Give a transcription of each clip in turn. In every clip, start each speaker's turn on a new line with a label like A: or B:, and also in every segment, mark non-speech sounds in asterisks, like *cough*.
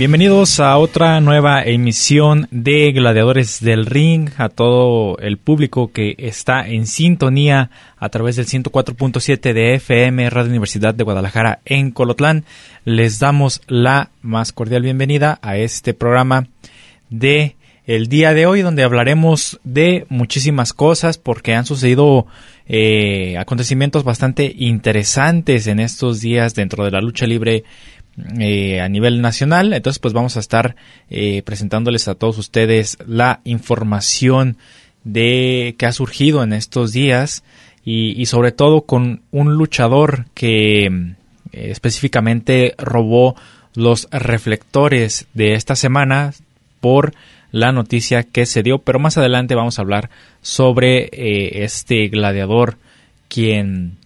A: Bienvenidos a otra nueva emisión de Gladiadores del Ring, a todo el público que está en sintonía a través del 104.7 de FM Radio Universidad de Guadalajara en Colotlán. Les damos la más cordial bienvenida a este programa de el día de hoy donde hablaremos de muchísimas cosas porque han sucedido eh, acontecimientos bastante interesantes en estos días dentro de la lucha libre eh, a nivel nacional. Entonces, pues vamos a estar eh, presentándoles a todos ustedes la información de que ha surgido en estos días y, sobre todo con un luchador que eh, específicamente robó los reflectores de esta semana por la noticia que se dio, pero más adelante vamos a hablar sobre este gladiador quien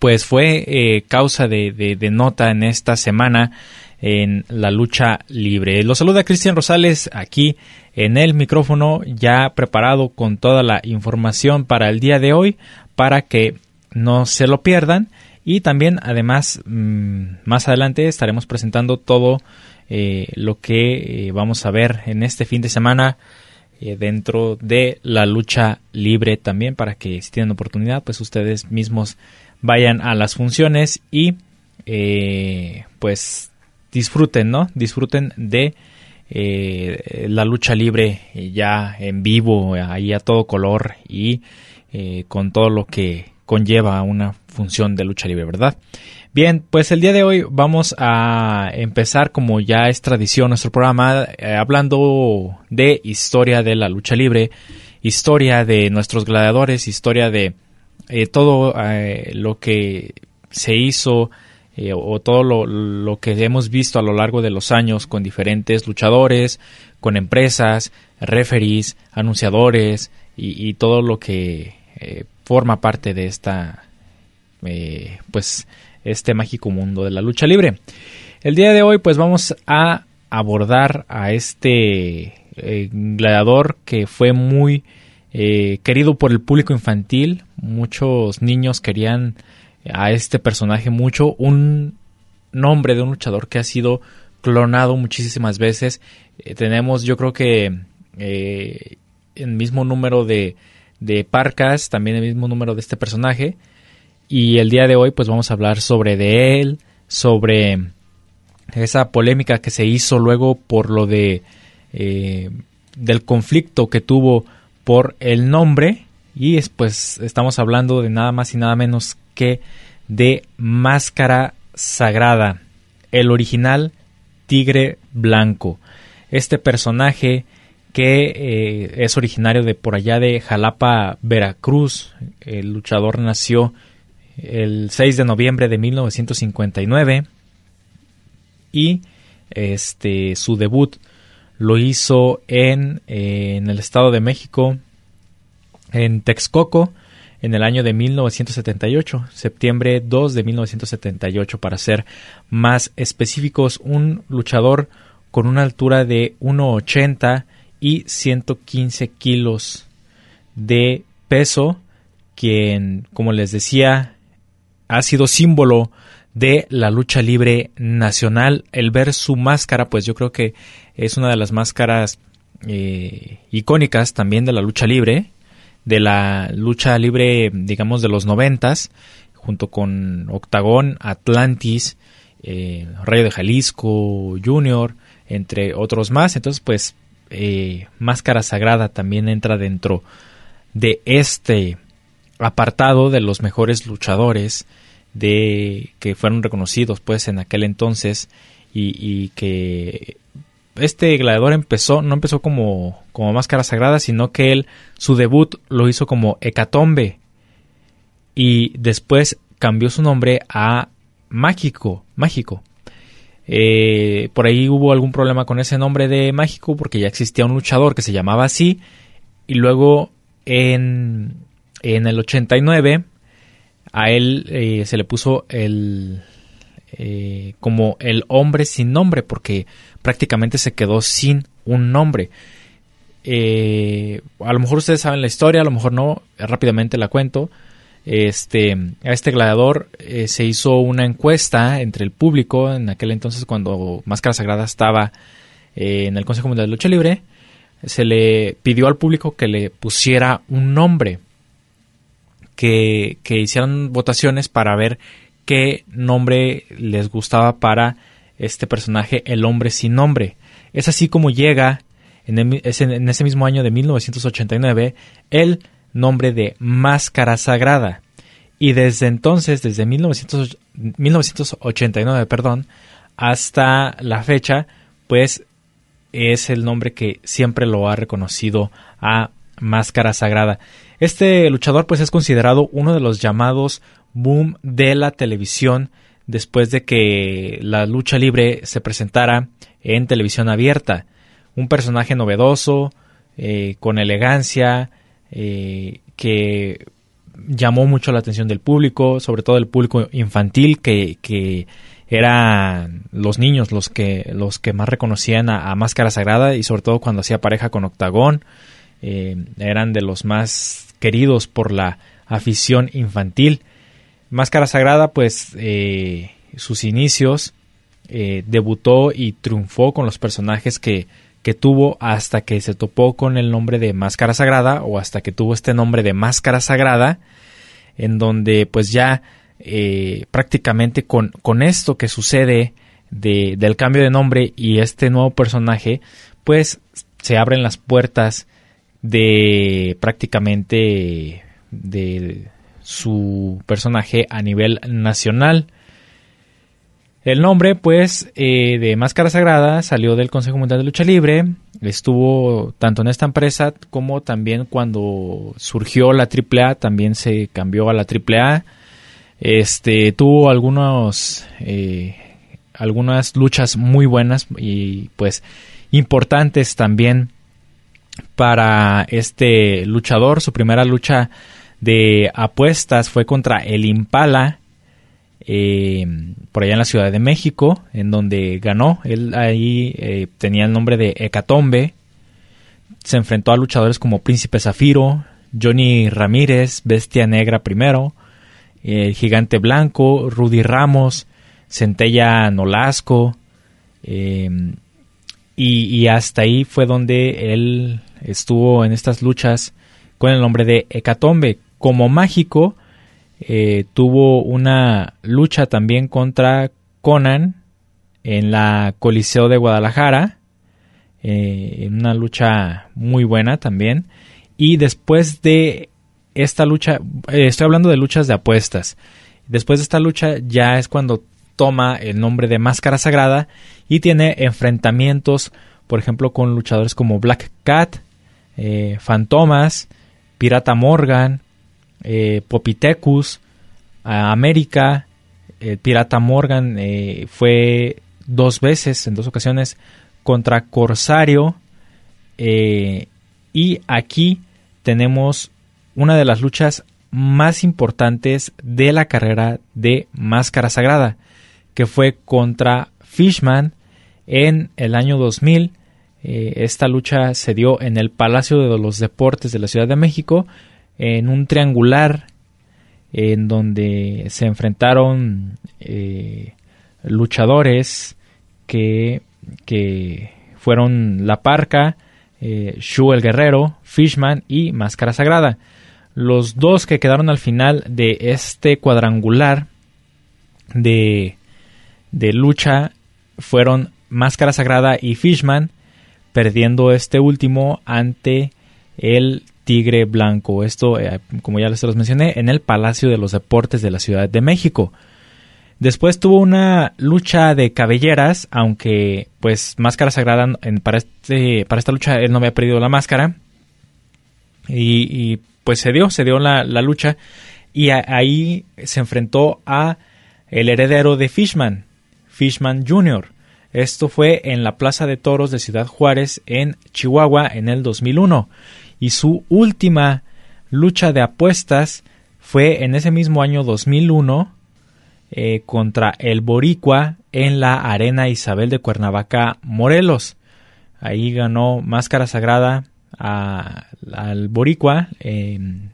A: pues fue eh, causa de, nota en esta semana en la lucha libre. Lo saluda Cristian Rosales aquí en el micrófono ya preparado con toda la información para el día de hoy para que no se lo pierdan y también además mm, más adelante estaremos presentando todo eh, lo que eh, vamos a ver en este fin de semana dentro de la lucha libre también para que si tienen oportunidad pues ustedes mismos vayan a las funciones y eh, pues disfruten, ¿no? Disfruten de eh, la lucha libre ya en vivo, ahí a todo color y eh, con todo lo que conlleva una función de lucha libre, ¿verdad? Bien, pues el día de hoy vamos a empezar como ya es tradición nuestro programa hablando de historia de la lucha libre, historia de nuestros gladiadores, historia de eh, todo eh, lo que se hizo eh, o todo lo, que hemos visto a lo largo de los años con diferentes luchadores, con empresas, referees, anunciadores y, todo lo que forma parte de esta, pues, este mágico mundo de la lucha libre. El día de hoy, pues, vamos a abordar a este gladiador que fue muy eh, querido por el público infantil. Muchos niños querían a este personaje mucho. Un nombre de un luchador que ha sido clonado muchísimas veces. Eh, tenemos, yo creo que eh, el mismo número de, de parcas, también el mismo número de este personaje. Y el día de hoy, pues vamos a hablar sobre de él, sobre esa polémica que se hizo luego por lo de del conflicto que tuvo por el nombre y pues estamos hablando de nada más y nada menos que de Máscara Sagrada, el original Tigre Blanco. Este personaje que eh, es originario de por allá de Jalapa, Veracruz. El luchador nació el 6 de noviembre de 1959 y este su debut lo hizo en, en el Estado de México, en Texcoco, en el año de 1978, septiembre 2 de 1978 para ser más específicos, un luchador con una altura de 1,80 y 115 kilos de peso, quien, como les decía, ha sido símbolo de la lucha libre nacional. El ver su máscara, pues yo creo que es una de las máscaras eh, icónicas también de la lucha libre, de la lucha libre, digamos, de los noventas, junto con Octagón, Atlantis, eh, Rayo de Jalisco, Junior, entre otros más. Entonces, pues, eh, Máscara Sagrada también entra dentro de este apartado de los mejores luchadores de que fueron reconocidos pues en aquel entonces y, que este gladiador empezó, no empezó como, como máscara sagrada, sino que él, su debut lo hizo como Hecatombe y después cambió su nombre a Mágico, Mágico. Eh, por ahí hubo algún problema con ese nombre de Mágico porque ya existía un luchador que se llamaba así y luego en, en el 89 a él eh, se le puso el eh, como el hombre sin nombre porque prácticamente se quedó sin un nombre. a lo mejor ustedes saben la historia, a lo mejor no, rápidamente la cuento. Este, a este gladiador eh, se hizo una encuesta entre el público en aquel entonces cuando Máscara Sagrada estaba eh, en el Consejo Mundial de Lucha Libre. Se le pidió al público que le pusiera un nombre, que, hicieran votaciones para ver qué nombre les gustaba para este personaje, el hombre sin nombre. Es así como llega en, en ese mismo año de 1989 el nombre de Máscara Sagrada. Y desde entonces, desde 1989, perdón, hasta la fecha, pues es el nombre que siempre lo ha reconocido a Máscara Sagrada. Este luchador pues es considerado uno de los llamados boom de la televisión después de que la lucha libre se presentara en televisión abierta. Un personaje novedoso, eh, con elegancia, eh, que llamó mucho la atención del público, sobre todo el público infantil, que, que eran los niños los que, los que más reconocían a, Máscara Sagrada y sobre todo cuando hacía pareja con Octagón, eh, eran de los más queridos por la afición infantil. Máscara Sagrada, pues eh, sus inicios debutó y triunfó con los personajes que, que tuvo hasta que se topó con el nombre de Máscara Sagrada o hasta que tuvo este nombre de Máscara Sagrada, en donde pues ya eh, prácticamente con, con, esto que sucede de, del cambio de nombre y este nuevo personaje, pues se abren las puertas de prácticamente de su personaje a nivel nacional. El nombre, pues, eh, de Máscara Sagrada salió del Consejo Mundial de Lucha Libre. Estuvo tanto en esta empresa como también cuando surgió la AAA, también se cambió a la AAA. Este, tuvo algunos, eh, algunas luchas muy buenas y pues importantes también para este luchador. Su primera lucha de apuestas fue contra el Impala eh, por allá en la Ciudad de México, en donde ganó. Él ahí eh, tenía el nombre de Hecatombe. Se enfrentó a luchadores como Príncipe Zafiro, Johnny Ramírez, Bestia Negra primero, el Gigante Blanco, Rudy Ramos, Centella Nolasco. Em, y, hasta ahí fue donde él estuvo en estas luchas con el nombre de Hecatombe. Como mágico, eh, tuvo una lucha también contra Conan en la Coliseo de Guadalajara, eh, una lucha muy buena también. Y después de esta lucha, eh, estoy hablando de luchas de apuestas. Después de esta lucha ya es cuando toma el nombre de Máscara Sagrada y tiene enfrentamientos, por ejemplo, con luchadores como Black Cat, Fantomas, Pirata Morgan, eh, Popitecus, América, el Pirata Morgan eh, fue dos veces, en dos ocasiones, contra Corsario. Eh, y aquí tenemos una de las luchas más importantes de la carrera de Máscara Sagrada, que fue contra Fishman en el año 2000. Esta lucha se dio en el Palacio de los Deportes de la Ciudad de México en un triangular en donde se enfrentaron eh, luchadores que, que, fueron La Parca, eh, Shu el Guerrero, Fishman y Máscara Sagrada. Los dos que quedaron al final de este cuadrangular de, de lucha fueron Máscara Sagrada y Fishman, perdiendo este último ante el Tigre Blanco. Esto, eh, como ya les los mencioné, en el Palacio de los Deportes de la Ciudad de México. Después tuvo una lucha de cabelleras, aunque pues Máscara Sagrada para, este, para esta lucha él no había perdido la máscara. Y, pues se dio, se dio la, lucha y ahí se enfrentó a el heredero de Fishman, Fishman Jr. Esto fue en la Plaza de Toros de Ciudad Juárez en Chihuahua en el 2001 y su última lucha de apuestas fue en ese mismo año 2001 eh, contra el Boricua en la Arena Isabel de Cuernavaca, Morelos. Ahí ganó Máscara Sagrada al Boricua en,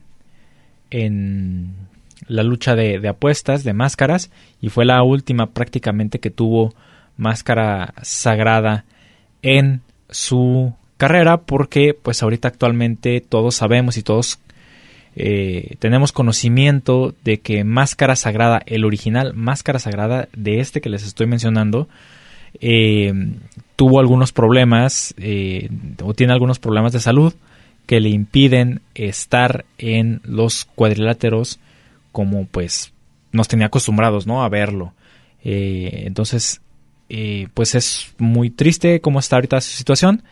A: la lucha de, apuestas, de máscaras, y fue la última prácticamente que tuvo Máscara Sagrada en su carrera, porque pues ahorita actualmente todos sabemos y todos eh, tenemos conocimiento de que Máscara Sagrada, el original Máscara Sagrada de este que les estoy mencionando, eh, tuvo algunos problemas eh, o tiene algunos problemas de salud que le impiden estar en los cuadriláteros como pues nos tenía acostumbrados no a verlo eh, pues es muy triste cómo está ahorita su situación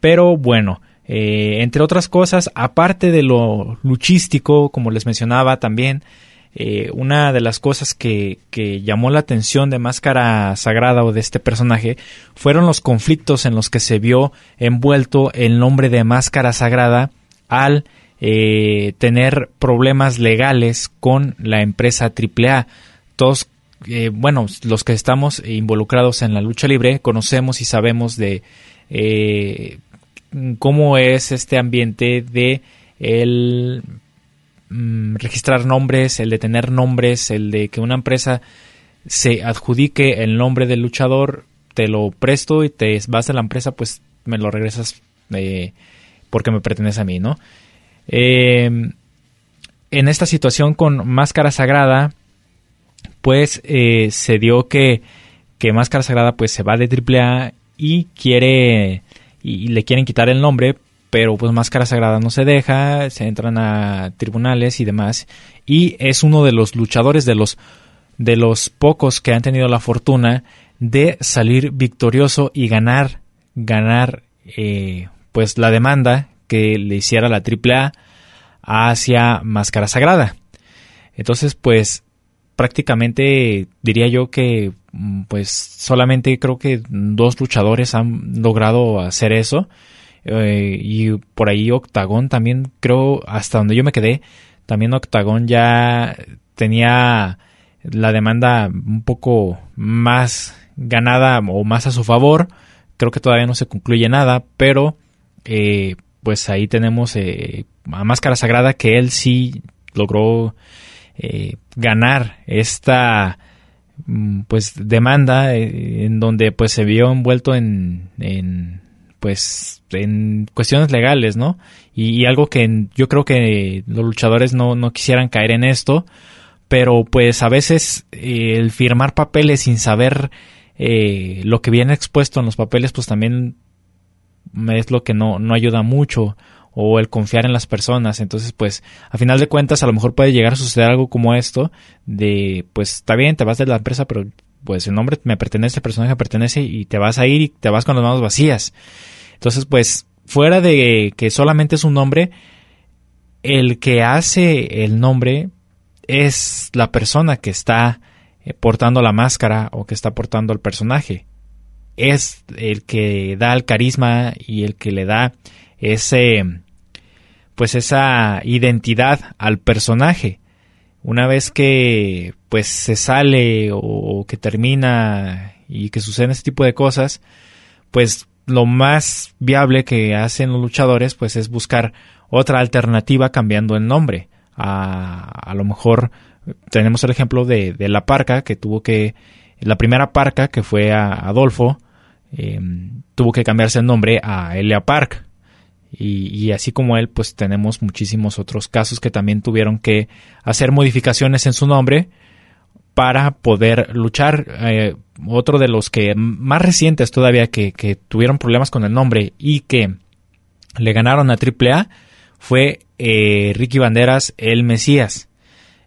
A: pero bueno entre otras cosas aparte de lo luchístico como les mencionaba también eh, una de las cosas que, llamó la atención de Máscara Sagrada o de este personaje fueron los conflictos en los que se vio envuelto el nombre de Máscara Sagrada al eh, tener problemas legales con la empresa AAA. Todos, eh, bueno, los que estamos involucrados en la lucha libre conocemos y sabemos de cómo es este ambiente de el Mm, registrar nombres, el de tener nombres, el de que una empresa se adjudique el nombre del luchador, te lo presto y te vas a la empresa, pues me lo regresas eh, porque me pertenece a mí, ¿no? En esta situación con Máscara Sagrada, pues eh, se dio que, que Máscara Sagrada pues se va de AAA y quiere y le quieren quitar el nombre pero pues Máscara Sagrada no se deja, se entran a tribunales y demás, y es uno de los luchadores de los de los pocos que han tenido la fortuna de salir victorioso y ganar ganar eh, pues la demanda que le hiciera la AAA hacia Máscara Sagrada. Entonces pues prácticamente diría yo que mm, pues solamente creo que dos luchadores han logrado hacer eso eh, y por ahí Octagón también creo, hasta donde yo me quedé, también Octagón ya tenía la demanda un poco más ganada o más a su favor. Creo que todavía no se concluye nada, pero eh, pues ahí tenemos eh, a Máscara Sagrada que él sí logró ganar esta mm, pues demanda en donde pues se vio envuelto en pues en cuestiones legales, ¿no? Y, algo que yo creo que los luchadores no, no quisieran caer en esto, pero pues a veces eh, el firmar papeles sin saber eh, lo que viene expuesto en los papeles, pues también es lo que no, no ayuda mucho o el confiar en las personas. Entonces, pues, a final de cuentas, a lo mejor puede llegar a suceder algo como esto, de, pues, está bien, te vas de la empresa, pero pues el nombre me pertenece, el personaje me pertenece y te vas a ir y te vas con las manos vacías. Entonces, pues, fuera de que solamente es un nombre, el que hace el nombre es la persona que está eh, portando la máscara o que está portando el personaje. Es el que da el carisma y el que le da ese pues esa identidad al personaje. Una vez que pues se sale o que termina y que suceden este tipo de cosas, pues lo más viable que hacen los luchadores pues es buscar otra alternativa cambiando el nombre. A, lo mejor tenemos el ejemplo de, la parca que tuvo que, la primera parca que fue a Adolfo, em, tuvo que cambiarse el nombre a Elia Park. Y, así como él, pues tenemos muchísimos otros casos que también tuvieron que hacer modificaciones en su nombre para poder luchar. Eh, otro de los que más recientes todavía que, tuvieron problemas con el nombre y que le ganaron a AAA fue eh, Ricky Banderas, el Mesías.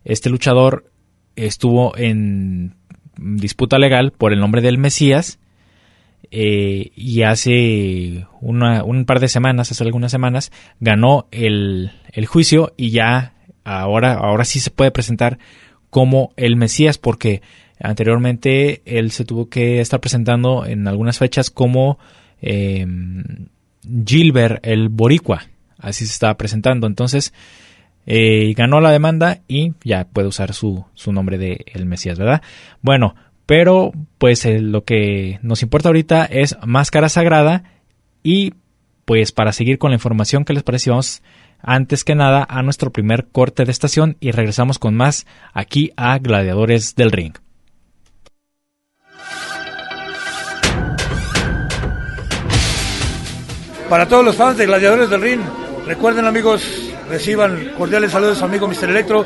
A: Este luchador estuvo en disputa legal por el nombre del Mesías. Eh, y hace un par de semanas, hace algunas semanas, ganó el, el juicio y ya ahora, ahora sí se puede presentar como el Mesías porque anteriormente él se tuvo que estar presentando en algunas fechas como eh, Gilbert el Boricua, así se estaba presentando. Entonces eh, ganó la demanda y ya puede usar su, su nombre de el Mesías, ¿verdad? Bueno, pero pues eh, lo que nos importa ahorita es Máscara Sagrada y pues para seguir con la información que les parece vamos antes que nada a nuestro primer corte de estación y regresamos con más aquí a Gladiadores del Ring.
B: Para todos los fans de Gladiadores del Ring, recuerden amigos, reciban cordiales saludos a su amigo Mr. Electro.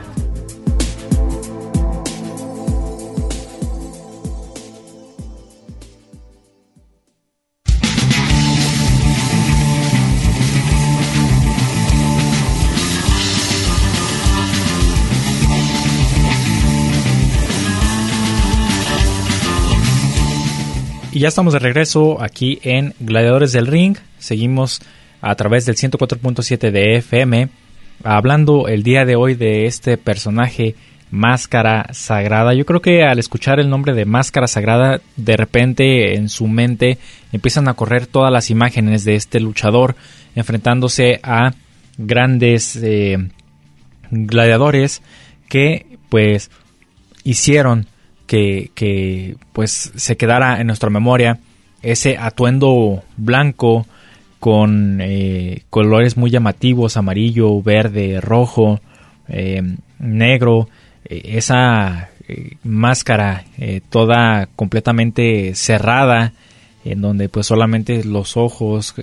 A: Ya estamos de regreso aquí en Gladiadores del Ring. Seguimos a través del 104.7 de FM hablando el día de hoy de este personaje Máscara Sagrada. Yo creo que al escuchar el nombre de Máscara Sagrada, de repente en su mente empiezan a correr todas las imágenes de este luchador enfrentándose a grandes eh, gladiadores que pues hicieron que, pues se quedara en nuestra memoria ese atuendo blanco con eh, colores muy llamativos, amarillo, verde, rojo, eh, negro, eh, esa máscara toda completamente cerrada, en donde pues solamente los ojos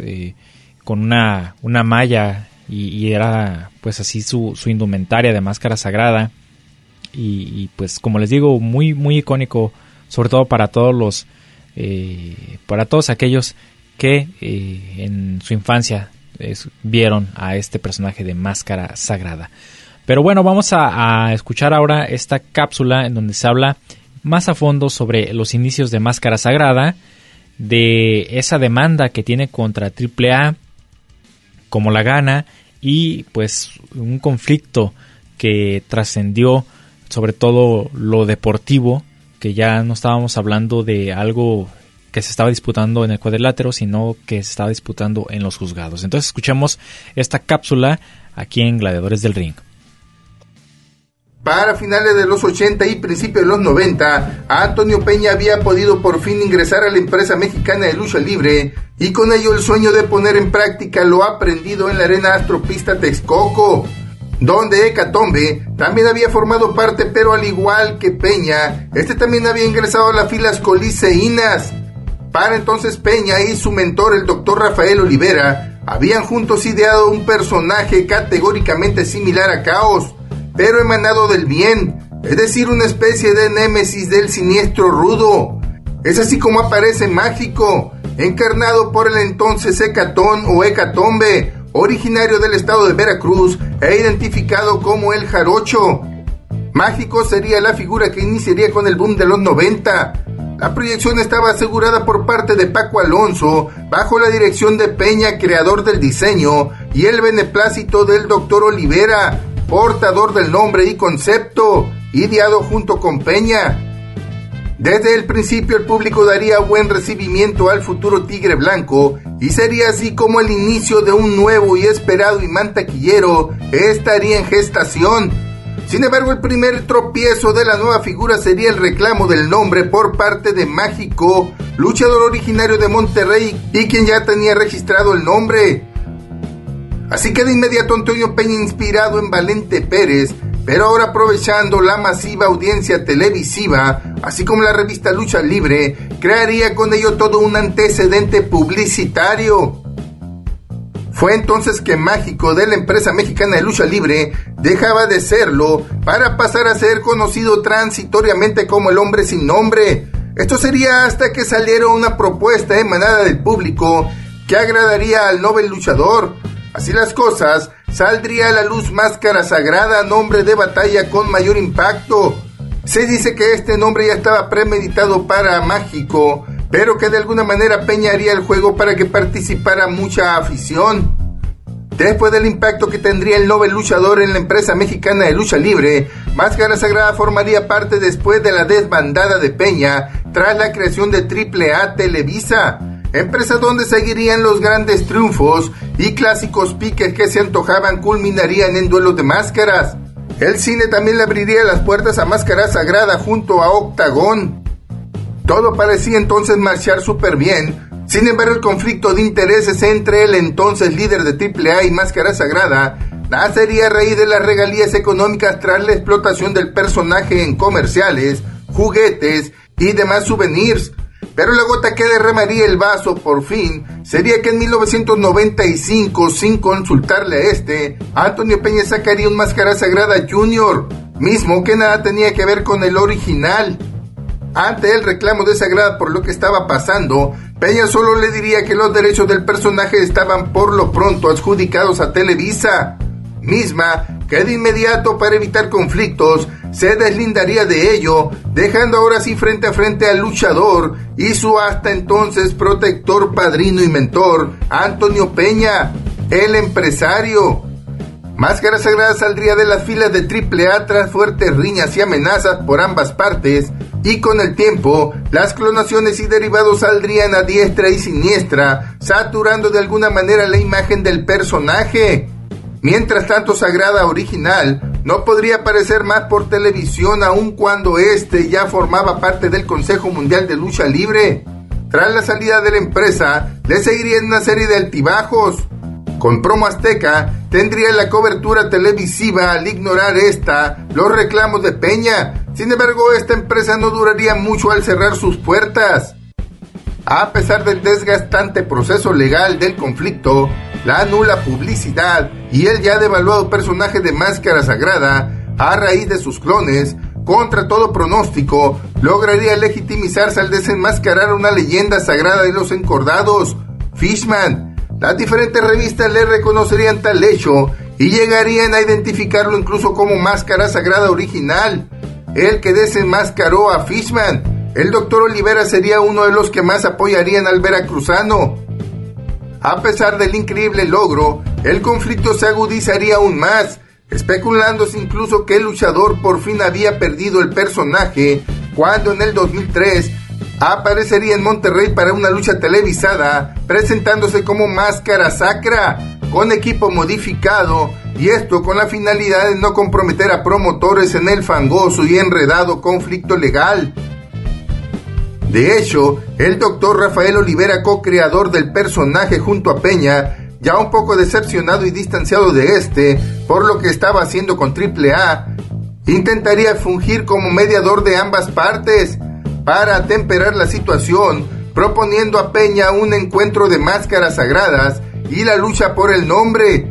A: con una, una malla y, era pues así su, su indumentaria de máscara sagrada y, pues como les digo muy muy icónico sobre todo para todos los eh, para todos aquellos que eh, en su infancia vieron a este personaje de máscara sagrada. Pero bueno vamos a, escuchar ahora esta cápsula en donde se habla más a fondo sobre los inicios de máscara sagrada de esa demanda que tiene contra AAA como la gana y pues un conflicto que trascendió sobre todo lo deportivo, que ya no estábamos hablando de algo que se estaba disputando en el cuadrilátero, sino que se estaba disputando en los juzgados. Entonces escuchemos esta cápsula aquí en Gladiadores del Ring.
C: Para finales de los 80 y principios de los 90, Antonio Peña había podido por fin ingresar a la empresa mexicana de lucha libre y con ello el sueño de poner en práctica lo aprendido en la arena Astropista Texcoco donde Hecatombe también había formado parte, pero al igual que Peña, este también había ingresado a las filas coliseínas. Para entonces Peña y su mentor, el doctor Rafael Olivera, habían juntos ideado un personaje categóricamente similar a Caos, pero emanado del bien, es decir, una especie de némesis del siniestro rudo. Es así como aparece Mágico, encarnado por el entonces Hecatón o Hecatombe, originario del estado de Veracruz e identificado como el jarocho. Mágico sería la figura que iniciaría con el boom de los 90. La proyección estaba asegurada por parte de Paco Alonso, bajo la dirección de Peña, creador del diseño, y el beneplácito del doctor Olivera, portador del nombre y concepto, ideado junto con Peña. Desde el principio el público daría buen recibimiento al futuro Tigre Blanco y sería así como el inicio de un nuevo y esperado imán taquillero estaría en gestación. Sin embargo, el primer tropiezo de la nueva figura sería el reclamo del nombre por parte de Mágico, luchador originario de Monterrey y quien ya tenía registrado el nombre. Así que de inmediato Antonio Peña, inspirado en Valente Pérez, pero ahora aprovechando la masiva audiencia televisiva, así como la revista Lucha Libre, crearía con ello todo un antecedente publicitario. Fue entonces que Mágico de la empresa mexicana de lucha libre dejaba de serlo para pasar a ser conocido transitoriamente como el hombre sin nombre. Esto sería hasta que saliera una propuesta emanada del público que agradaría al Nobel luchador. Así las cosas, saldría a la luz Máscara Sagrada, nombre de batalla con mayor impacto. Se dice que este nombre ya estaba premeditado para Mágico, pero que de alguna manera peñaría el juego para que participara mucha afición. Después del impacto que tendría el Nobel luchador en la empresa mexicana de lucha libre, Máscara Sagrada formaría parte después de la desbandada de Peña tras la creación de AAA Televisa, empresa donde seguirían los grandes triunfos y clásicos piques que se antojaban culminarían en duelos de máscaras. El cine también le abriría las puertas a Máscara Sagrada junto a Octagón. Todo parecía entonces marchar súper bien. Sin embargo, el conflicto de intereses entre el entonces líder de AAA y Máscara Sagrada nacería a raíz de las regalías económicas tras la explotación del personaje en comerciales, juguetes y demás souvenirs. Pero la gota que derramaría el vaso por fin sería que en 1995, sin consultarle a este, Antonio Peña sacaría un Máscara Sagrada Junior, mismo que nada tenía que ver con el original. Ante el reclamo de Sagrada por lo que estaba pasando, Peña solo le diría que los derechos del personaje estaban por lo pronto adjudicados a Televisa, misma que de inmediato para evitar conflictos se deslindaría de ello, dejando ahora sí frente a frente al luchador y su hasta entonces protector, padrino y mentor, Antonio Peña, el empresario. Máscara Sagrada saldría de las filas de AAA tras fuertes riñas y amenazas por ambas partes, y con el tiempo, las clonaciones y derivados saldrían a diestra y siniestra, saturando de alguna manera la imagen del personaje. Mientras tanto, Sagrada original no podría aparecer más por televisión aun cuando este ya formaba parte del Consejo Mundial de Lucha Libre. Tras la salida de la empresa, le seguirían una serie de altibajos. Con Promo Azteca tendría la cobertura televisiva al ignorar esta los reclamos de Peña. Sin embargo, esta empresa no duraría mucho al cerrar sus puertas. A pesar del desgastante proceso legal del conflicto, la nula publicidad y el ya devaluado personaje de Máscara Sagrada, a raíz de sus clones, contra todo pronóstico, lograría legitimizarse al desenmascarar una leyenda sagrada de los encordados, Fishman, las diferentes revistas le reconocerían tal hecho y llegarían a identificarlo incluso como máscara sagrada original, el que desenmascaró a Fishman. El doctor Olivera sería uno de los que más apoyarían al veracruzano. A pesar del increíble logro, el conflicto se agudizaría aún más, especulándose incluso que el luchador por fin había perdido el personaje cuando en el 2003 aparecería en Monterrey para una lucha televisada, presentándose como Máscara Sacra, con equipo modificado, y esto con la finalidad de no comprometer a promotores en el fangoso y enredado conflicto legal. De hecho, el doctor Rafael Olivera, co-creador del personaje junto a Peña, ya un poco decepcionado y distanciado de este por lo que estaba haciendo con AAA, intentaría fungir como mediador de ambas partes, para atemperar la situación, proponiendo a Peña un encuentro de máscaras sagradas y la lucha por el nombre,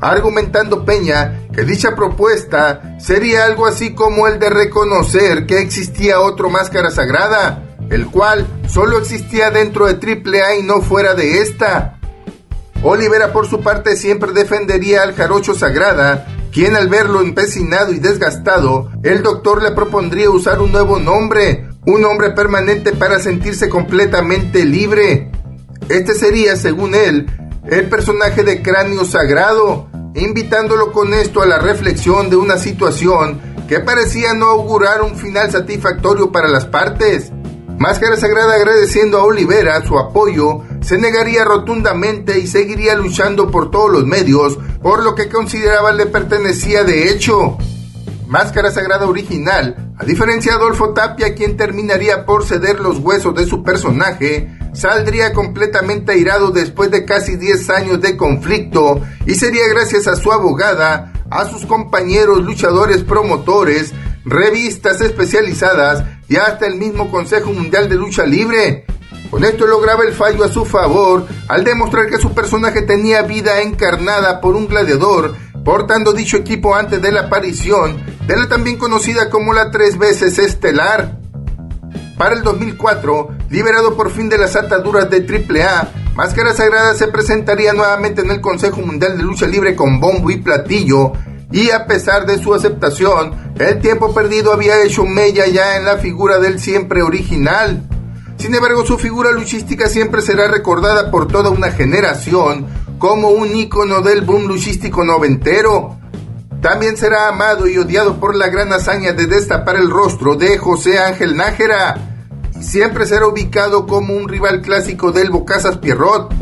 C: argumentando Peña que dicha propuesta sería algo así como el de reconocer que existía otro máscara sagrada, el cual solo existía dentro de AAA y no fuera de esta. Olivera por su parte siempre defendería al jarocho sagrada, quien al verlo empecinado y desgastado, el doctor le propondría usar un nuevo nombre, un hombre permanente para sentirse completamente libre. Este sería, según él, el personaje de cráneo sagrado, invitándolo con esto a la reflexión de una situación que parecía no augurar un final satisfactorio para las partes. Máscara Sagrada agradeciendo a Olivera su apoyo, se negaría rotundamente y seguiría luchando por todos los medios por lo que consideraba le pertenecía de hecho. Máscara Sagrada original, a diferencia de Adolfo Tapia, quien terminaría por ceder los huesos de su personaje, saldría completamente airado después de casi 10 años de conflicto y sería gracias a su abogada, a sus compañeros luchadores promotores, revistas especializadas y hasta el mismo Consejo Mundial de Lucha Libre. Con esto lograba el fallo a su favor al demostrar que su personaje tenía vida encarnada por un gladiador, portando dicho equipo antes de la aparición de la también conocida como la tres veces estelar. Para el 2004, liberado por fin de las ataduras de AAA, Máscara Sagrada se presentaría nuevamente en el Consejo Mundial de Lucha Libre con bombo y platillo, y a pesar de su aceptación, el tiempo perdido había hecho mella ya en la figura del siempre original. Sin embargo, su figura luchística siempre será recordada por toda una generación como un ícono del boom luchístico noventero. También será amado y odiado por la gran hazaña de destapar el rostro de José Ángel Nájera siempre será ubicado como un rival clásico del Bocazas Pierrot.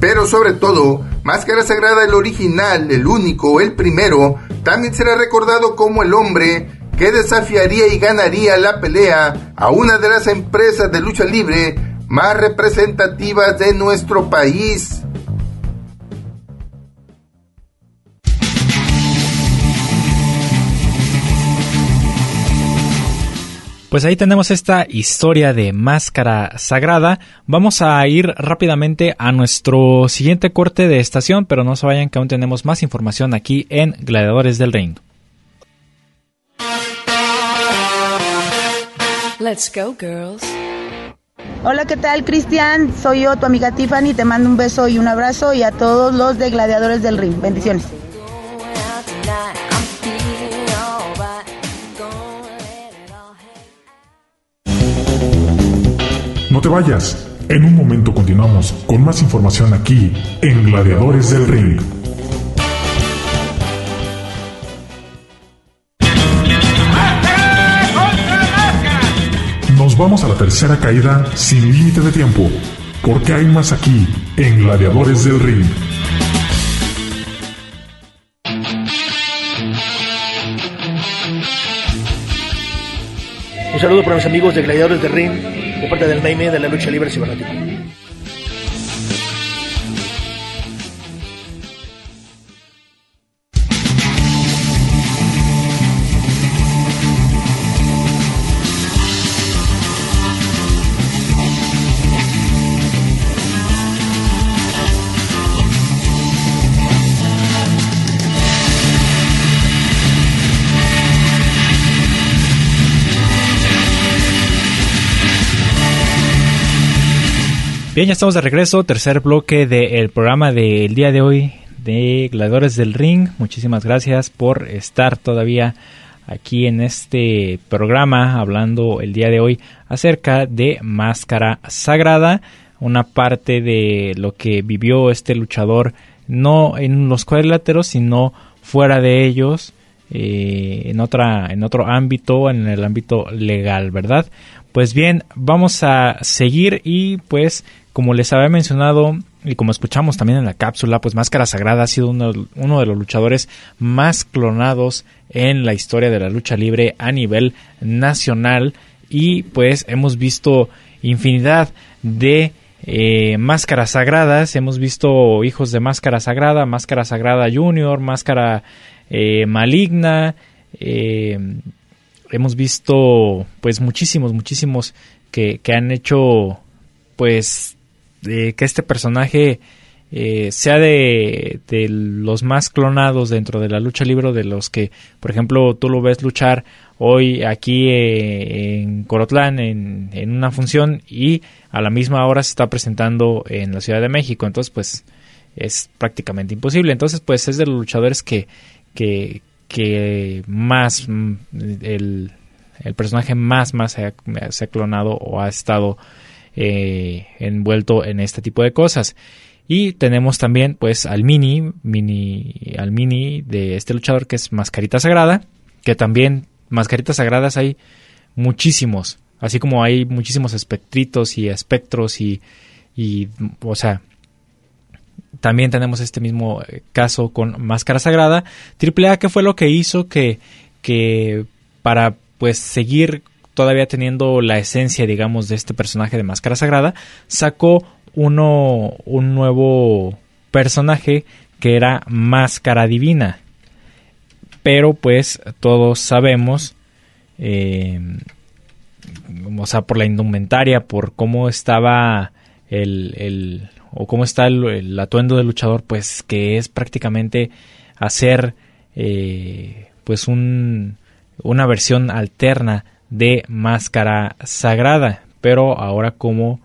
C: Pero sobre todo, Máscara Sagrada, el original, el único, el primero, también será recordado como el hombre que desafiaría y ganaría la pelea a una de las empresas de lucha libre más representativas de nuestro país.
A: Pues ahí tenemos esta historia de máscara sagrada. Vamos a ir rápidamente a nuestro siguiente corte de estación, pero no se vayan que aún tenemos más información aquí en Gladiadores del Ring.
D: Let's go, girls.
E: Hola, ¿qué tal, Cristian? Soy yo, tu amiga Tiffany. Te mando un beso y un abrazo y a todos los de Gladiadores del Ring. Bendiciones.
F: No te vayas. En un momento continuamos con más información aquí en Gladiadores del Ring. Nos vamos a la tercera caída sin límite de tiempo, porque hay más aquí en Gladiadores del Ring.
B: Un saludo para mis amigos de Gladiadores del Ring parte del Maime de la lucha libre cibernética.
A: Bien, ya estamos de regreso, tercer bloque del programa del día de hoy de Gladiadores del Ring. Muchísimas gracias por estar todavía aquí en este programa hablando el día de hoy acerca de Máscara Sagrada, una parte de lo que vivió este luchador no en los cuadriláteros, sino fuera de ellos, eh, en otra en otro ámbito, en el ámbito legal, ¿verdad? Pues bien, vamos a seguir y pues como les había mencionado y como escuchamos también en la cápsula, pues Máscara Sagrada ha sido uno, de los luchadores más clonados en la historia de la lucha libre a nivel nacional. Y pues hemos visto infinidad de eh, máscaras sagradas, hemos visto hijos de Máscara Sagrada, Máscara Sagrada Junior, Máscara eh, Maligna, eh, hemos visto pues muchísimos, muchísimos que, que han hecho pues que este personaje eh, sea de, los más clonados dentro de la lucha libre, de los que, por ejemplo, tú lo ves luchar hoy aquí eh, en Corotlán en, en, una función y a la misma hora se está presentando en la Ciudad de México. Entonces, pues es prácticamente imposible. Entonces, pues es de los luchadores que, que, que más mm, el, el personaje más, más se ha, se ha clonado o ha estado eh, envuelto en este tipo de cosas. Y tenemos también pues al mini, mini, al mini de este luchador que es Mascarita Sagrada, que también Mascaritas Sagradas hay muchísimos, así como hay muchísimos espectritos y espectros y, y o sea, también tenemos este mismo eh, caso con Máscara Sagrada. Triple A, ¿qué fue lo que hizo que, que para pues seguir todavía teniendo la esencia, digamos, de este personaje de Máscara Sagrada, sacó uno, un nuevo personaje que era Máscara Divina. Pero pues todos sabemos, eh, o sea, por la indumentaria, por cómo estaba el, el o cómo está el, atuendo del luchador, pues que es prácticamente hacer eh, pues un, una versión alterna de máscara sagrada, pero ahora como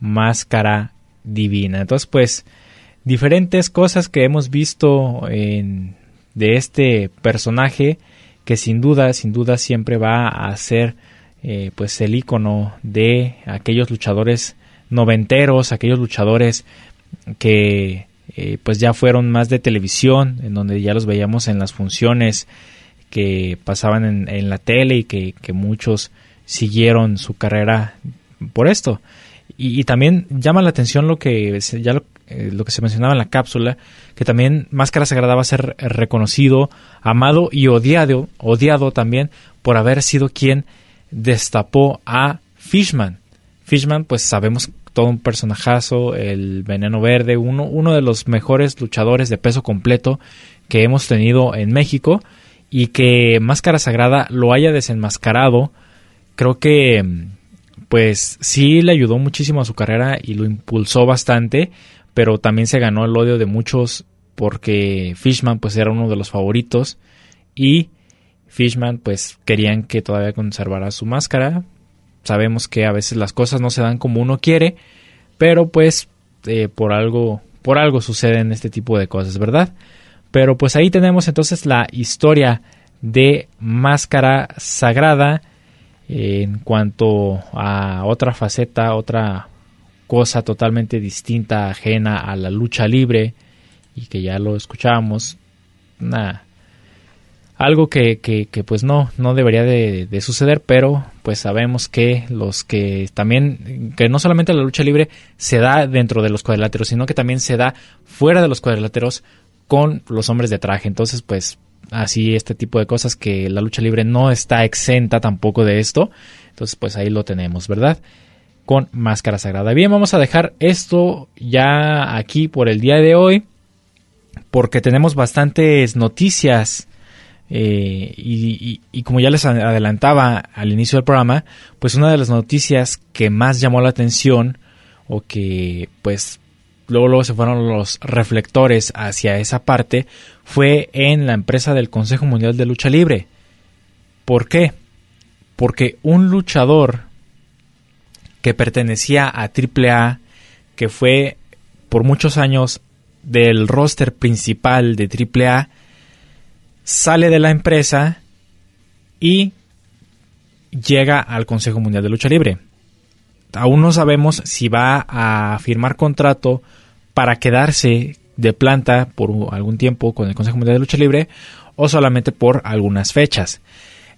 A: máscara divina. Entonces, pues, diferentes cosas que hemos visto en, de este personaje que sin duda, sin duda siempre va a ser eh, pues el icono de aquellos luchadores noventeros, aquellos luchadores que eh, pues ya fueron más de televisión, en donde ya los veíamos en las funciones que pasaban en, la tele y que, muchos siguieron su carrera por esto. Y, también llama la atención lo que ya eh, lo, que se mencionaba en la cápsula, que también Máscara Sagrada va a ser reconocido, amado y odiado, odiado también por haber sido quien destapó a Fishman. Fishman, pues sabemos todo un personajazo, el Veneno Verde, uno, uno de los mejores luchadores de peso completo que hemos tenido en México y que Máscara Sagrada lo haya desenmascarado, creo que pues sí le ayudó muchísimo a su carrera y lo impulsó bastante, pero también se ganó el odio de muchos porque Fishman pues era uno de los favoritos y Fishman pues querían que todavía conservara su máscara, sabemos que a veces las cosas no se dan como uno quiere, pero pues eh, por algo por algo suceden este tipo de cosas, ¿verdad? Pero pues ahí tenemos entonces la historia de Máscara Sagrada en cuanto a otra faceta, otra cosa totalmente distinta, ajena a la lucha libre y que ya lo escuchábamos. Nada, algo que, que, pues no, no debería de, suceder, pero pues sabemos que los que también, que no solamente la lucha libre se da dentro de los cuadriláteros, sino que también se da fuera de los cuadriláteros con los hombres de traje. Entonces, pues así este tipo de cosas que la lucha libre no está exenta tampoco de esto. Entonces, pues ahí lo tenemos, ¿verdad? Con máscara sagrada. Bien, vamos a dejar esto ya aquí por el día de hoy, porque tenemos bastantes noticias eh, y, como ya les adelantaba al inicio del programa, pues una de las noticias que más llamó la atención o que pues luego, luego se fueron los reflectores hacia esa parte fue en la empresa del Consejo Mundial de Lucha Libre. ¿Por qué? Porque un luchador que pertenecía a AAA, que fue por muchos años del roster principal de AAA, sale de la empresa y llega al Consejo Mundial de Lucha Libre. Aún no sabemos si va a firmar contrato para quedarse de planta por algún tiempo con el Consejo Mundial de Lucha Libre o solamente por algunas fechas.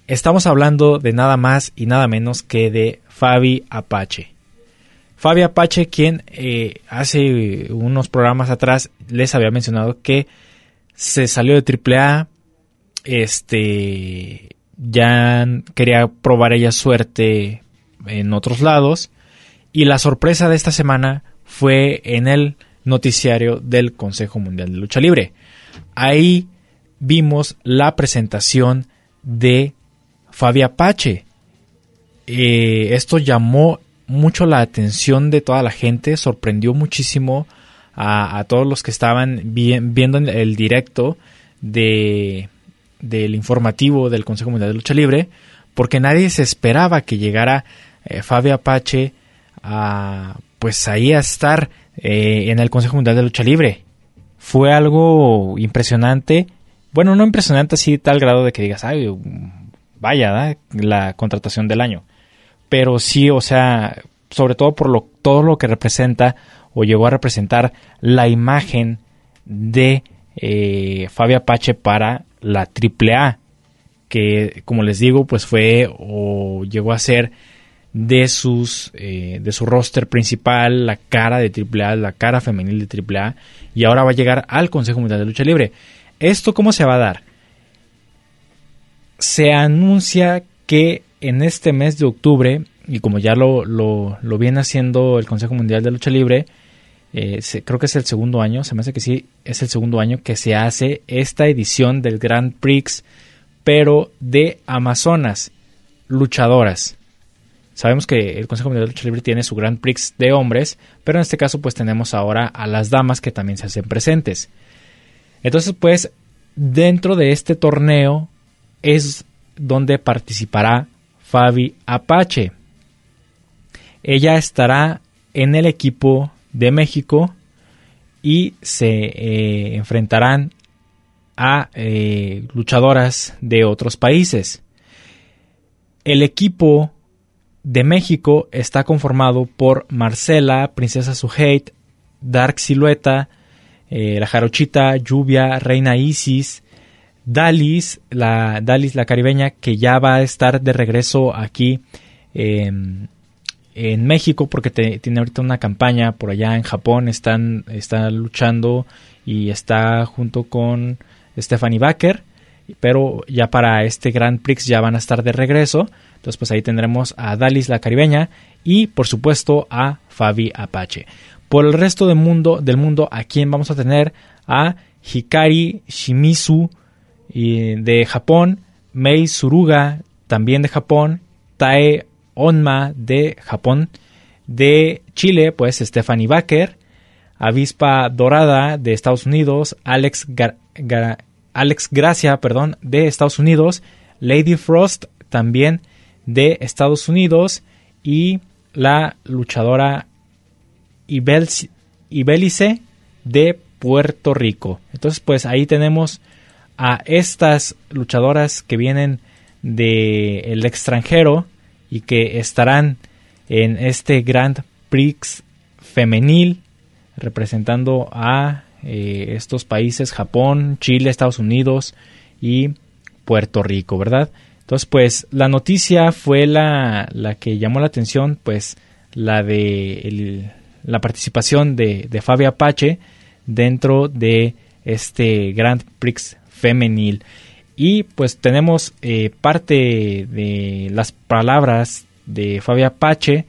A: Estamos hablando de nada más y nada menos que de Fabi Apache. Fabi Apache, quien eh, hace unos programas atrás les había mencionado que se salió de AAA, este ya quería probar ella suerte en otros lados y la sorpresa de esta semana fue en el noticiario del Consejo Mundial de Lucha Libre. Ahí vimos la presentación de Fabi Apache. Eh, esto llamó mucho la atención de toda la gente, sorprendió muchísimo a, todos los que estaban viendo el directo de, del informativo del Consejo Mundial de Lucha Libre, porque nadie se esperaba que llegara eh, Fabio Apache a, pues ahí a estar eh, en el Consejo Mundial de Lucha Libre. Fue algo impresionante, bueno, no impresionante así tal grado de que digas, ay, vaya, la contratación del año, pero sí, o sea, sobre todo por lo, todo lo que representa o llegó a representar la imagen de eh, Fabio Apache para la AAA, que como les digo, pues fue o llegó a ser de sus eh, de su roster principal, la cara de AAA, la cara femenil de AAA, y ahora va a llegar al Consejo Mundial de Lucha Libre. ¿Esto cómo se va a dar? se anuncia que en este mes de octubre, y como ya lo, lo, viene haciendo el Consejo Mundial de Lucha Libre, eh, creo que es el segundo año, se me hace que sí, es el segundo año que se hace esta edición del Grand Prix, pero de Amazonas, luchadoras. Sabemos que el Consejo Mundial de Lucha Libre tiene su Grand Prix de hombres, pero en este caso pues tenemos ahora a las damas que también se hacen presentes. Entonces pues dentro de este torneo es donde participará Fabi Apache. Ella estará en el equipo de México y se eh, enfrentarán a eh, luchadoras de otros países. El equipo de México está conformado por Marcela, Princesa Suheit, Dark Silueta, eh, la Jarochita, Lluvia, Reina Isis, Dalis, la la caribeña, que ya va a estar de regreso aquí en México porque tiene ahorita una campaña por allá en Japón, están, está luchando y está junto con Stephanie Baker, pero ya para este Grand Prix ya van a estar de regreso. Entonces, pues ahí tendremos a Dalis la caribeña y, por supuesto, a Fabi Apache. Por el resto del mundo, del mundo, ¿a quién vamos a tener? A Hikari Shimizu de Japón, Mei Suruga también de Japón, Tae Onma de Japón, de Chile, pues Stephanie Baker, Avispa Dorada de Estados Unidos, Alex, Alex Gracia, perdón, de Estados Unidos, Lady Frost también de Estados Unidos y la luchadora Ibelice de Puerto Rico. Entonces, pues ahí tenemos a estas luchadoras que vienen del extranjero y que estarán en este Grand Prix femenil representando a eh, estos países Japón, Chile, Estados Unidos y Puerto Rico, ¿verdad? Entonces, pues la noticia fue la, la que llamó la atención, pues la de la participación de, de Fabio Apache dentro de este Grand Prix femenil. Y pues tenemos eh, parte de las palabras de Fabio Apache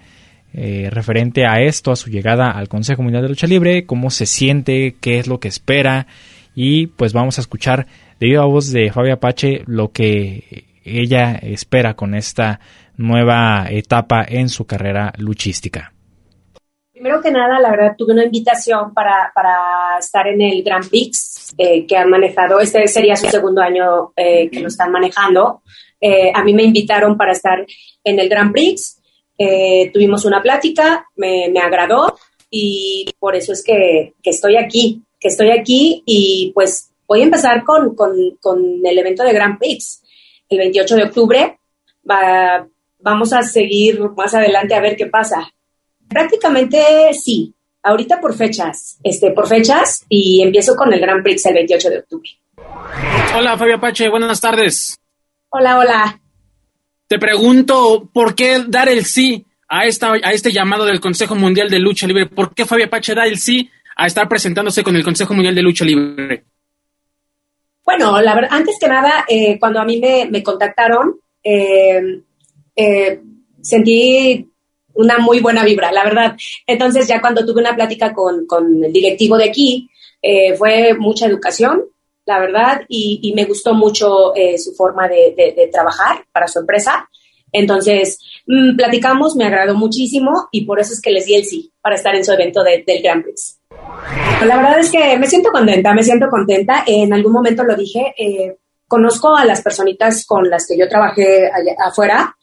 A: eh, referente a esto, a su llegada al Consejo Mundial de Lucha Libre, cómo se siente, qué es lo que espera. Y pues vamos a escuchar de viva voz de Fabio Apache lo que ella espera con esta nueva etapa en su carrera luchística.
D: Primero que nada, la verdad, tuve una invitación para, para estar en el Grand Prix eh, que han manejado. Este sería su segundo año eh, que lo están manejando. Eh, a mí me invitaron para estar en el Grand Prix. tuvimos una plática, me, me, agradó y por eso es que, que, estoy aquí, que estoy aquí y pues voy a empezar con, con, con el evento de Grand Prix el 28 de octubre. Va, vamos a seguir más adelante a ver qué pasa. Prácticamente sí. Ahorita por fechas, este, por fechas y empiezo con el Grand Prix el 28 de octubre.
G: Hola, Fabio Apache, buenas tardes.
D: Hola, hola.
G: Te pregunto, ¿por qué dar el sí a, esta, a este llamado del Consejo Mundial de Lucha Libre? ¿Por qué Fabio Apache da el sí a estar presentándose con el Consejo Mundial de Lucha Libre?
D: Bueno, la verdad, antes que nada, eh, cuando a mí me, contactaron, eh, eh, sentí una muy buena vibra, la verdad. Entonces ya cuando tuve una plática con, el directivo de aquí, fue mucha educación, la verdad, y, me gustó mucho su forma de, trabajar para su empresa. Entonces, mm, platicamos, me agradó muchísimo y por eso es que les di el sí para estar en su evento del Grand Prix. La verdad es que me siento contenta, me siento contenta. En algún momento lo dije, eh, conozco a las personitas con las que yo trabajé afuera,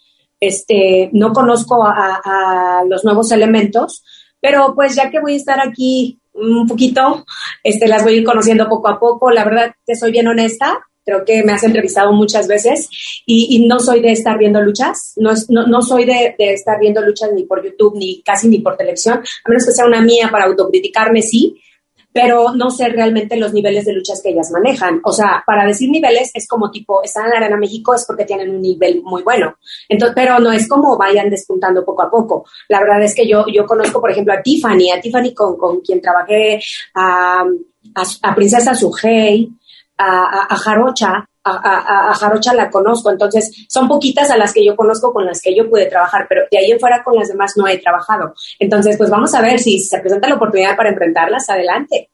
D: este, no conozco a, los nuevos elementos, pero pues ya que voy a estar aquí un poquito, este, las voy a ir conociendo poco a poco. La verdad, te soy bien honesta, creo que me has entrevistado muchas veces y, no soy de estar viendo luchas, no, no, soy de, estar viendo luchas ni por YouTube, ni casi ni por televisión, a menos que sea una mía para autocriticarme, sí, pero no sé realmente los niveles de luchas que ellas manejan. O sea, para decir niveles es como tipo, están en la Arena México es porque tienen un nivel muy bueno. Entonces, pero no es como vayan despuntando poco a poco. La verdad es que yo, yo conozco, por ejemplo, a Tiffany, a Tiffany con, quien trabajé, a, a, a Princesa Sujei, a, Jarocha, a, Jarocha la conozco, entonces son poquitas a las que yo conozco con las que yo pude trabajar, pero de ahí en fuera con las demás no he trabajado. Entonces, pues vamos a ver si se presenta la oportunidad para enfrentarlas, adelante.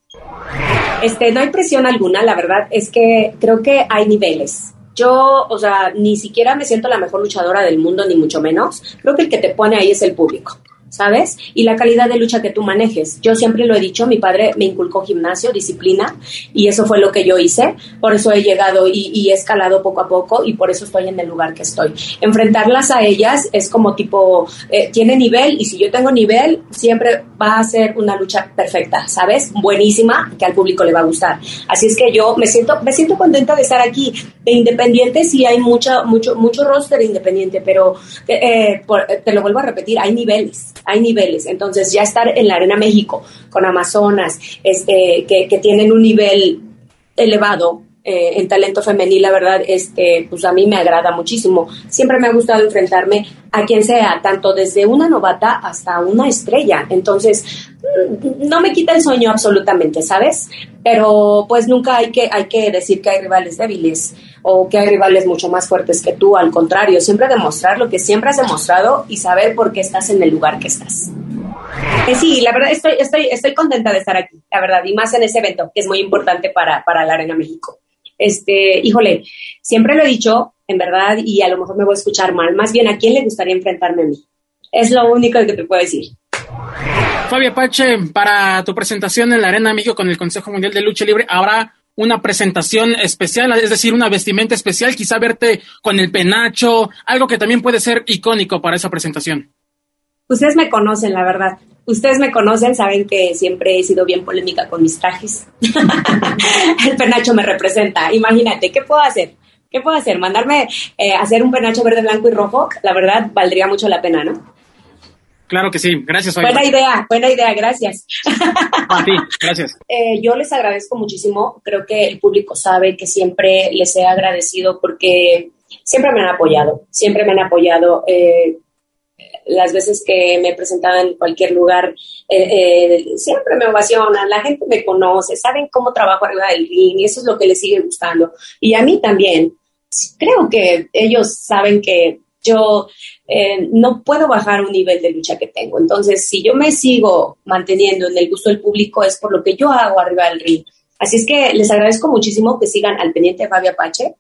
D: Este, no hay presión alguna, la verdad es que creo que hay niveles. Yo, o sea, ni siquiera me siento la mejor luchadora del mundo, ni mucho menos. Creo que el que te pone ahí es el público. ¿Sabes? Y la calidad de lucha que tú manejes. Yo siempre lo he dicho, mi padre me inculcó gimnasio, disciplina, y eso fue lo que yo hice. Por eso he llegado y, he escalado poco a poco y por eso estoy en el lugar que estoy. Enfrentarlas a ellas es como tipo, eh, tiene nivel y si yo tengo nivel, siempre va a ser una lucha perfecta, ¿sabes? Buenísima, que al público le va a gustar. Así es que yo me siento, me siento contenta de estar aquí. De Independiente sí hay mucha, mucho, mucho roster independiente, pero eh, te lo vuelvo a repetir, hay niveles hay niveles. Entonces, ya estar en la Arena México con Amazonas, este, que, que tienen un nivel elevado, eh, en talento femenil, la verdad, este, pues a mí me agrada muchísimo. Siempre me ha gustado enfrentarme a quien sea, tanto desde una novata hasta una estrella. Entonces, no me quita el sueño absolutamente, ¿sabes? Pero pues nunca hay que, hay que decir que hay rivales débiles o que hay rivales mucho más fuertes que tú. Al contrario, siempre demostrar lo que siempre has demostrado y saber por qué estás en el lugar que estás. Eh, sí, la verdad estoy, estoy, estoy contenta de estar aquí, la verdad, y más en ese evento que es muy importante para, para la Arena México este, híjole, siempre lo he dicho, en verdad, y a lo mejor me voy a escuchar mal, más bien a quién le gustaría enfrentarme a mí. Es lo único que te puedo decir.
G: Fabio Pache, para tu presentación en la Arena México con el Consejo Mundial de Lucha Libre, habrá una presentación especial, es decir, una vestimenta especial, quizá verte con el penacho, algo que también puede ser icónico para esa presentación.
D: Ustedes me conocen, la verdad. Ustedes me conocen, saben que siempre he sido bien polémica con mis trajes. *laughs* el penacho me representa. Imagínate, ¿qué puedo hacer? ¿Qué puedo hacer? ¿Mandarme eh, hacer un penacho verde, blanco y rojo? La verdad, valdría mucho la pena, ¿no?
G: Claro que sí, gracias.
D: Buena idea, buena idea, gracias.
G: A ti, gracias. *laughs*
D: Eh, yo les agradezco muchísimo, creo que el público sabe que siempre les he agradecido porque siempre me han apoyado, siempre me han apoyado. Eh, las veces que me he presentado en cualquier lugar, eh, eh, siempre me ovacionan, la gente me conoce, saben cómo trabajo arriba del ring y eso es lo que les sigue gustando. Y a mí también. Creo que ellos saben que yo eh, no puedo bajar un nivel de lucha que tengo. Entonces, si yo me sigo manteniendo en el gusto del público es por lo que yo hago arriba del ring. Así es que les agradezco muchísimo que sigan al pendiente de Fabio Apache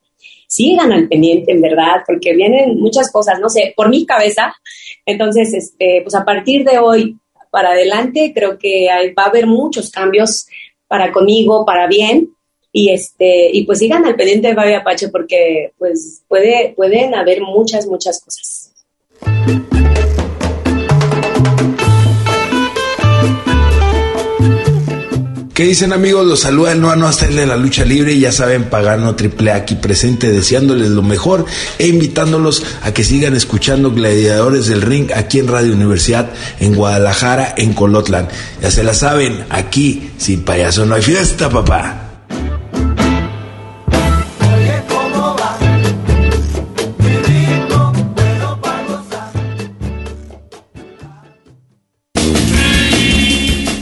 D: sigan al pendiente, en verdad, porque vienen muchas cosas, no sé, por mi cabeza. Entonces, este, pues a partir de hoy para adelante, creo que va a haber muchos cambios para conmigo, para bien. Y este, y pues sigan al pendiente de Baby Apache porque pues puede, pueden haber muchas, muchas cosas.
H: ¿Qué dicen amigos? Los saluda el Noano hasta el la lucha libre y ya saben, Pagano Triple aquí presente deseándoles lo mejor e invitándolos a que sigan escuchando Gladiadores del Ring aquí en Radio Universidad en Guadalajara, en Colotlan. Ya se la saben, aquí sin payaso no hay fiesta, papá.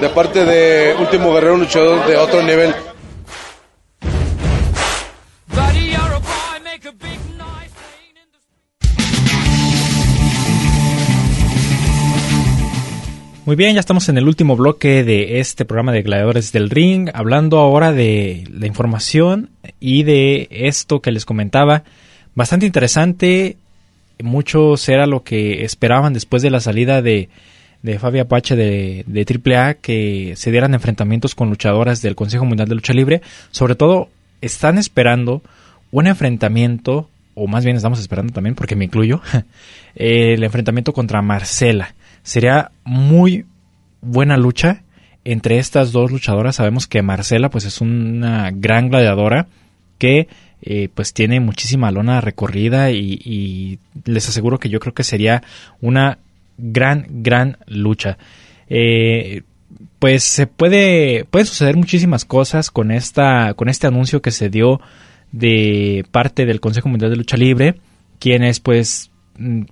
I: de parte de Último Guerrero Luchador de otro nivel.
A: Muy bien, ya estamos en el último bloque de este programa de Gladiadores del Ring, hablando ahora de la información y de esto que les comentaba. Bastante interesante, muchos era lo que esperaban después de la salida de de Fabi Apache de, de AAA que se dieran enfrentamientos con luchadoras del Consejo Mundial de Lucha Libre. Sobre todo, están esperando un enfrentamiento, o más bien estamos esperando también, porque me incluyo, *laughs* el enfrentamiento contra Marcela. Sería muy buena lucha entre estas dos luchadoras. Sabemos que Marcela pues es una gran gladiadora que eh, pues tiene muchísima lona recorrida y, les aseguro que yo creo que sería una gran, gran lucha. Eh, pues se puede, puede suceder muchísimas cosas con esta, con este anuncio que se dio de parte del Consejo Mundial de Lucha Libre, quienes pues mm,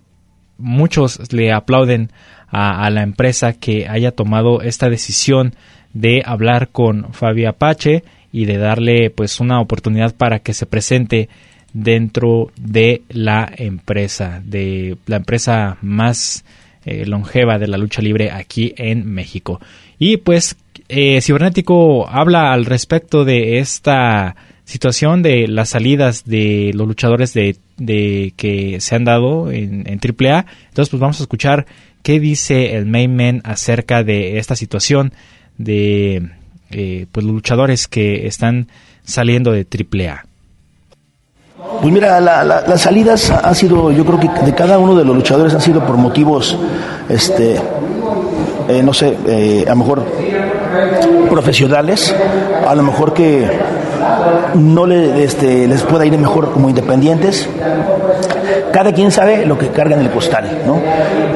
A: muchos le aplauden a, la empresa que haya tomado esta decisión de hablar con Fabi Apache y de darle pues una oportunidad para que se presente dentro de la empresa, de la empresa más eh, longeva de la lucha libre aquí en México. Y pues eh, Cibernético habla al respecto de esta situación de las salidas de los luchadores de, que se han dado en, en AAA. Entonces, pues vamos a escuchar qué dice el main acerca de esta situación de eh, pues los luchadores que están saliendo de AAA.
J: Pues mira, las salidas ha sido, yo creo que de cada uno de los luchadores han sido por motivos, este, eh, no sé, eh, a lo mejor profesionales, a lo mejor que no le, este, les pueda ir mejor como independientes. Cada quien sabe lo que carga en el costal, ¿no?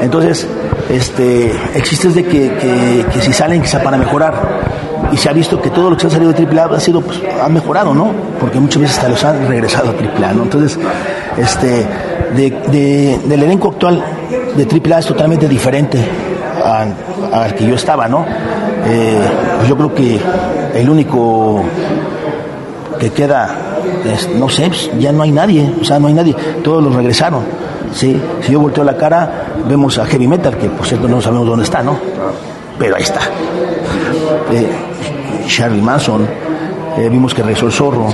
J: Entonces, este, existe de que, que, si salen quizá para mejorar. Y se ha visto que todo lo que ha salido de AAA ha sido, pues, ha mejorado, ¿no? Porque muchas veces hasta los han regresado a AAA, ¿no? Entonces, este, de, del elenco actual de AAA es totalmente diferente al que yo estaba, ¿no? Eh, pues yo creo que el único que queda, no sé, pues, ya no hay nadie, o sea, no hay nadie, todos los regresaron. ¿sí? Si yo volteo la cara, vemos a Heavy Metal, que por cierto no sabemos dónde está, ¿no? Pero ahí está. Eh, Charlie Manson, eh, vimos que regresó el zorro,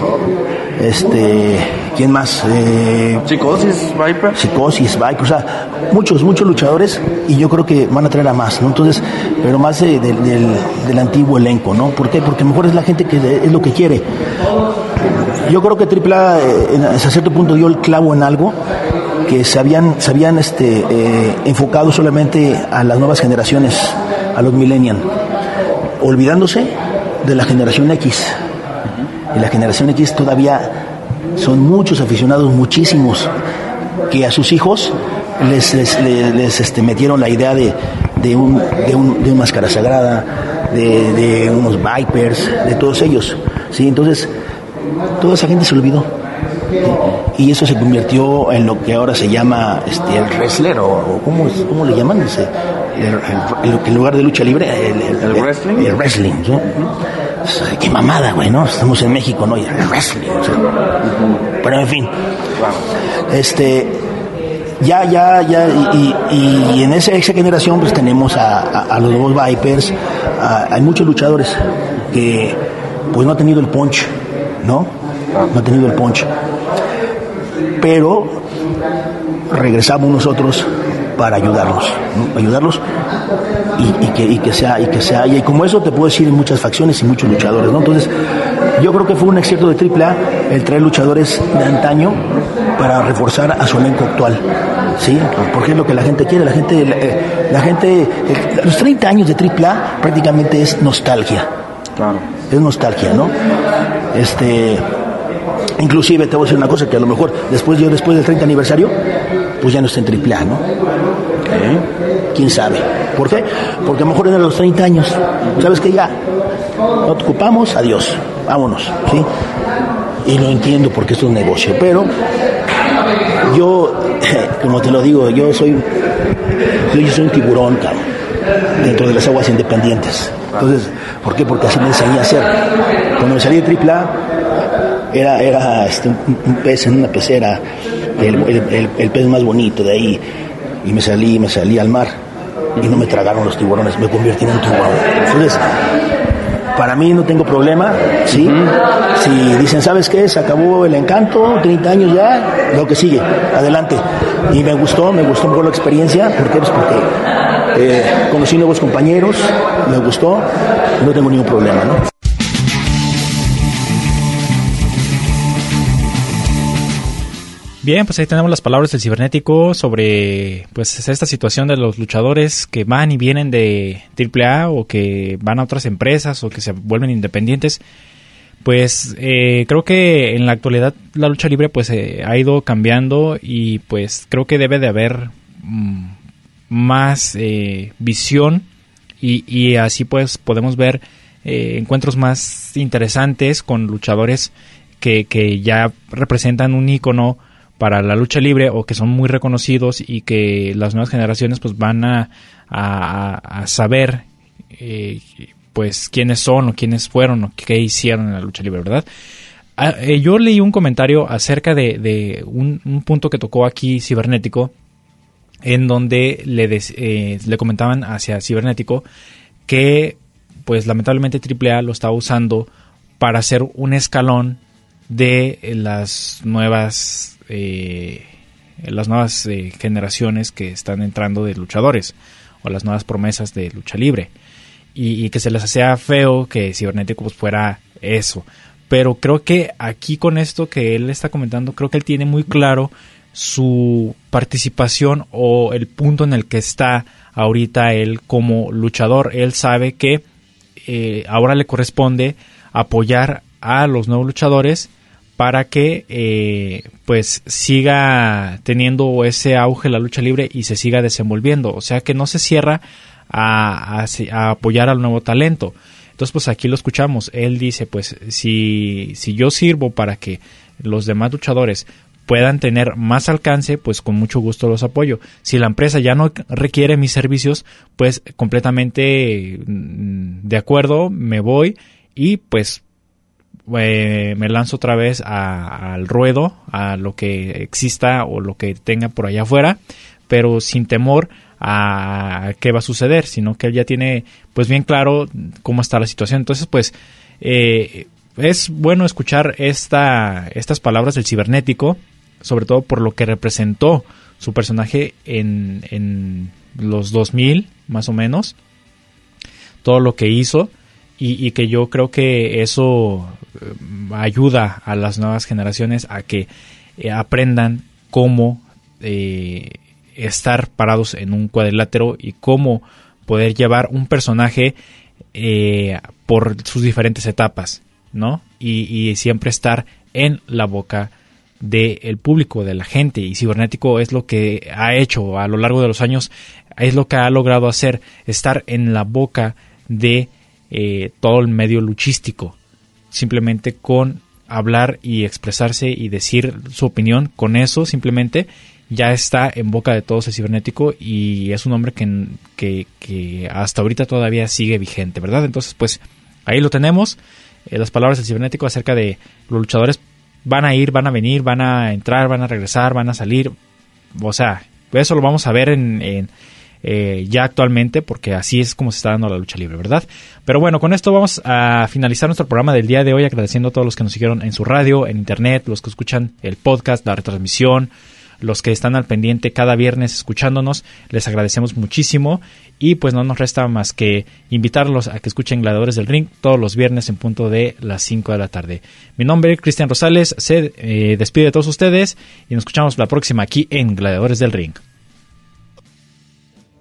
J: este, ¿quién más?
K: Eh, Psicosis, Viper.
J: Psicosis, Viper, o sea, muchos, muchos luchadores y yo creo que van a traer a más, ¿no? Entonces, pero más del, del, antiguo elenco, ¿no? ¿Por qué? Porque mejor es la gente que es lo que quiere. Yo creo que AAA eh, hasta cierto punto dio el clavo en algo que se habían, se habían este, eh, enfocado solamente a las nuevas generaciones, a los millennials, olvidándose de la generación X. Y la generación X todavía son muchos aficionados, muchísimos, que a sus hijos les, les, este, metieron la idea de, de, un, de, un, de máscara sagrada, de, de, unos vipers, de todos ellos. ¿sí? Entonces, toda esa gente se olvidó. Y eso se convirtió en lo que ahora se llama este, el wrestler, o, ¿cómo, ¿cómo, le llaman? Ese, el, lugar de lucha libre, el, wrestling. El wrestling qué mamada, güey, ¿no? Estamos en México, ¿no? Y el wrestling. Pero en fin. Este, ya, ya, ya, y, en esa, esa, generación pues tenemos a, los nuevos Vipers, hay muchos luchadores que pues no han tenido el punch, ¿no? No han tenido el punch. Pero regresamos nosotros para ayudarlos, ayudarlos y, que, y, que, sea y que se haya y como eso te puedo decir en muchas facciones y muchos luchadores, ¿no? Entonces yo creo que fue un éxito de AAA el traer luchadores de antaño para reforzar a su elenco actual, sí, porque es lo que la gente quiere, la gente la, gente los 30 años de AAA prácticamente es nostalgia, claro, es nostalgia, ¿no? Este Inclusive te voy a decir una cosa que a lo mejor después yo después del 30 aniversario, pues ya no está en triple ¿no? ¿Quién sabe? ¿Por qué? Porque a lo mejor en los 30 años, ¿sabes que Ya, no te ocupamos, adiós, vámonos, ¿sí? Y lo entiendo porque es un negocio, pero yo, *laughs* como te lo digo, yo soy, yo soy un tiburón, cabrón, dentro de las aguas independientes. Entonces, ¿por qué? Porque así me enseñé a hacer. Cuando me salí de AAA, era, era este, un, pez en una pecera, el, pez más bonito de ahí, y me salí, me salí al mar y no me tragaron los tiburones, me convertí en un tiburón. Entonces, para mí no tengo problema, ¿sí? Si dicen, ¿sabes qué? Se acabó el encanto, 30 años ya, lo que sigue, adelante. Y me gustó, me gustó un poco la experiencia, ¿por qué? Pues porque eh, conocí nuevos compañeros, me gustó, no tengo ningún problema, ¿no?
A: Bien, pues ahí tenemos las palabras del cibernético sobre pues esta situación de los luchadores que van y vienen de AAA o que van a otras empresas o que se vuelven independientes. pues eh, creo que en la actualidad la lucha libre pues eh, ha ido cambiando y pues creo que debe de haber mm, más eh, visión y, y, así pues podemos ver encuentros más interesantes con luchadores que, que ya representan un icono para la lucha libre o que son muy reconocidos y que las nuevas generaciones pues van a, a, saber eh, pues quiénes son o quiénes fueron o qué hicieron en la lucha libre, ¿verdad? Ah, eh, yo leí un comentario acerca de, un, punto que tocó aquí Cibernético, en donde le, eh, le comentaban hacia Cibernético que pues lamentablemente AAA lo estaba usando para hacer un escalón de las nuevas eh, las nuevas eh, generaciones que están entrando de luchadores o las nuevas promesas de lucha libre. Y, que se les hacía feo que cibernético pues, fuera eso. Pero creo que aquí con esto que él está comentando creo que él tiene muy claro su participación o el punto en el que está ahorita él como luchador. Él sabe que eh, ahora le corresponde apoyar a los nuevos luchadores para que eh, pues siga teniendo ese auge la lucha libre y se siga desenvolviendo. O sea que no se cierra a, apoyar al nuevo talento. Entonces pues aquí lo escuchamos. Él dice pues si, si yo sirvo para que los demás luchadores puedan tener más alcance, pues con mucho gusto los apoyo. Si la empresa ya no requiere mis servicios, pues completamente mm, de acuerdo, me voy y pues eh, me lanzo otra vez al ruedo, a lo que exista o lo que tenga por allá afuera, pero sin temor a qué va a suceder, sino que él ya tiene pues bien claro cómo está la situación. Entonces pues eh, es bueno escuchar esta, estas palabras del cibernético, sobre todo por lo que representó su personaje en, en los 2000 más o menos, todo lo que hizo y, que yo creo que eso eh, ayuda a las nuevas generaciones a que eh, aprendan cómo eh, estar parados en un cuadrilátero y cómo poder llevar un personaje por sus diferentes etapas, ¿no? Y, siempre estar en la boca del público, de la gente. Y Cibernético es lo que ha hecho a lo largo de los años, es lo que ha logrado hacer, estar en la boca de eh, todo el medio luchístico. Simplemente con hablar y expresarse y decir su opinión, con eso simplemente ya está en boca de todos el cibernético y es un hombre que, que, hasta ahorita todavía sigue vigente, ¿verdad? Entonces, pues ahí lo tenemos. Eh, las palabras del cibernético acerca de los luchadores van a ir, van a venir, van a entrar, van a regresar, van a salir. O sea, eso lo vamos a ver en, eh, ya actualmente, porque así es como se está dando la lucha libre, ¿verdad? Pero bueno, con esto vamos a finalizar nuestro programa del día de hoy, agradeciendo a todos los que nos siguieron en su radio, en internet, los que escuchan el podcast, la retransmisión, los que están al pendiente cada viernes escuchándonos, les agradecemos muchísimo y pues no nos resta más que invitarlos a que escuchen Gladiadores del Ring todos los viernes en punto de las 5 de la tarde. Mi nombre es Cristian Rosales, se eh, despide de todos ustedes y nos escuchamos la próxima aquí en Gladiadores del Ring.